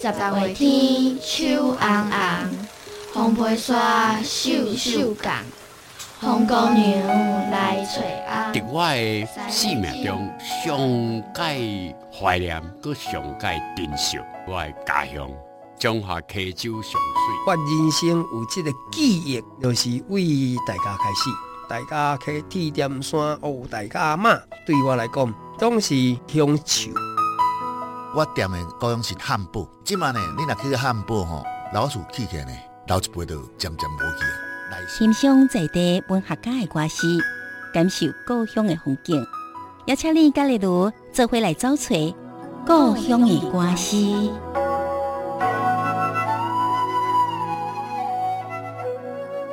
十月天，手红红，红皮沙绣绣共，红姑娘来找翁。在我的生命中，上界怀念，搁上界珍惜我的家乡——中华溪州上水。我人生有这个记忆，就是为大家开始。大家去铁点山哦，大家阿妈对我来讲，总是乡愁。我店的高雄是汉堡，今晚呢，你若去个汉堡吼，老鼠起起呢，老一辈就渐渐无去啊。欣赏在地文学家的歌词，感受故乡的风景，邀请你甲丽如做伙来找找故乡的歌词。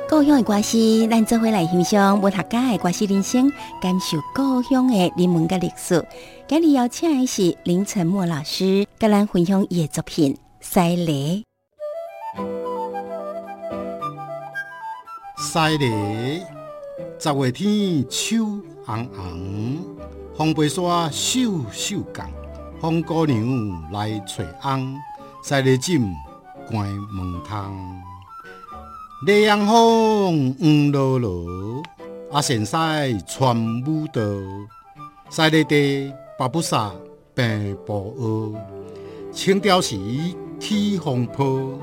故乡的歌词，咱做回来欣赏文学家的歌词人生，感受故乡的人文甲历史。今日邀请的是林承莫老师，甲咱分享伊的作品《西螺》。西螺，十月天，秋红红，红皮沙绣绣共，红姑娘来找翁，西螺锦，关门窗。烈阳风，黄落落，阿婵西穿舞蹈。西螺地，八步沙，平步轭。青雕时，起风波。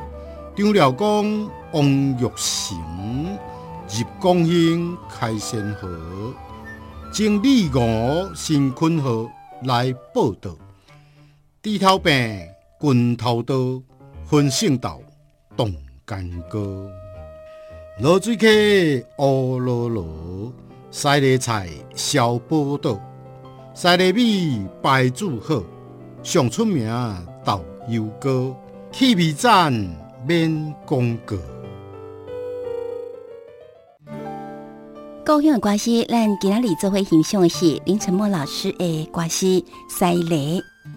张辽公，王玉成，入江兴，开先河。经李吴，新坤河来报到。猪头病，拳头刀，分胜道，动干戈。浊水溪乌啰啰，西螺菜小宝岛，西螺米白煮好，上出名豆油糕，气味赞免讲过。故乡的关系，咱今仔日做伙欣赏的是林承默老师的歌词《西螺》。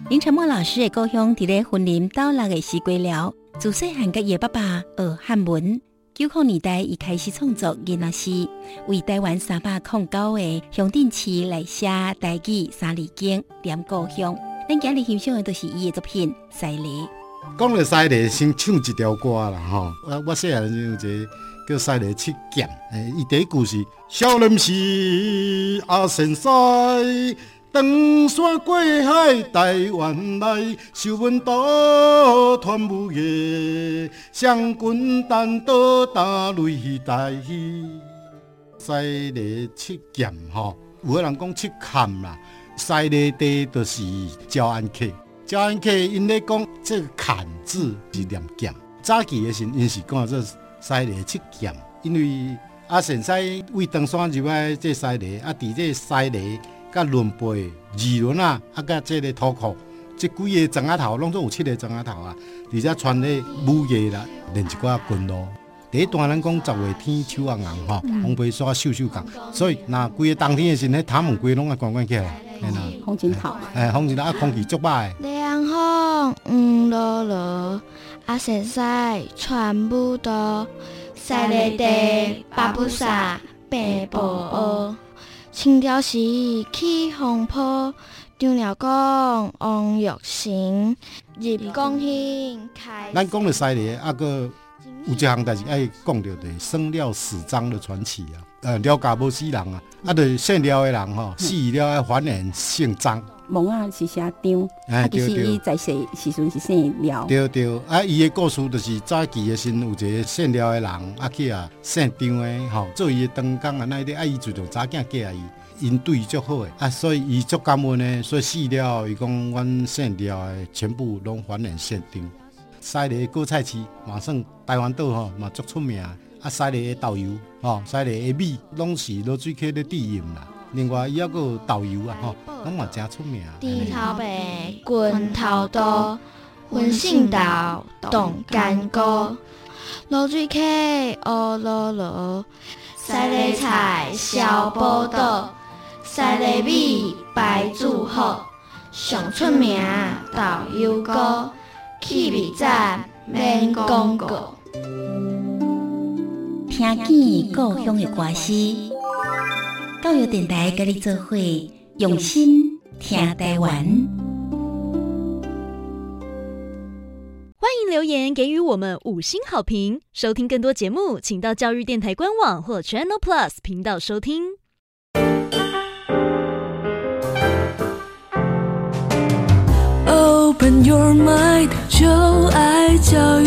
林承默老师的故乡伫咧云林斗六个四瓜寮，自细汉甲伊爸爸学汉文。九零年代，伊开始创作囡仔诗，为台湾三百零九个乡镇市来写台语三字经，念故乡。咱今日欣赏的都是伊的作品《西螺》。讲到西螺，先唱一条歌啦，吼！我我细汉有一个叫西螺七剑，诶，伊第一句是少林寺阿神西。登山过海，台湾来，修文道，传武艺，双军单刀打擂台。西螺七剑吼，有个人讲七砍啦。西螺地就是招安客，招安客因咧讲这个坎字是念剑。早期的时候，因是讲做西螺七剑，因为阿婵西为登山入来这西螺，啊，伫这西螺。甲轮背二轮啊，啊，甲这个土库，这几个庄仔头，拢总有七个庄仔头啊。而且穿咧武艺啦，练一寡军咯。第一段咱讲十月天，手红红吼，红皮沙绣绣共，所以那规个冬天的时候，他们规拢啊关关起来。风景好，哎，风景好，啊，空气足歹。凉风黄落落，阿婵西穿舞蹈，西螺地八步沙，平步轭。清朝时，起风波，张辽公，王玉成，入江兴，开。咱讲的西螺，啊个有一项代志爱讲着的，生料死章的传奇啊。呃，了家无死人啊，啊，着姓廖的人吼，死了要还原姓张。蒙啊是写张，啊其实伊在世时阵是姓廖。对对，啊，伊的故事就是早期的时有一个姓廖的人，啊去啊姓张的吼，做伊的长工啊，那啲啊伊就从早囝嫁伊，因对伊足好诶，啊，所以伊足感恩呢，所以死了，伊讲阮姓廖的全部拢还原姓张。西丽果菜市嘛算台湾岛吼嘛足出名，啊，西螺的豆油吼，西螺的米拢是浊水溪的底盐啦。另外，伊还佫有豆油啊，吼，拢嘛诚出名。猪头白，拳头刀，分胜道，动干戈。浊水溪，乌啰啰，西螺菜，消宝岛。西螺米，白煮好，上出名豆油糕，气味赞免讲过。听见故乡的歌诗。教育电台跟你做伙，用心听台湾。迎留言给予我们五星好评。收听更多节目，请到教育电台官网或 Channel Plus 频道收听。Open your mind，就爱教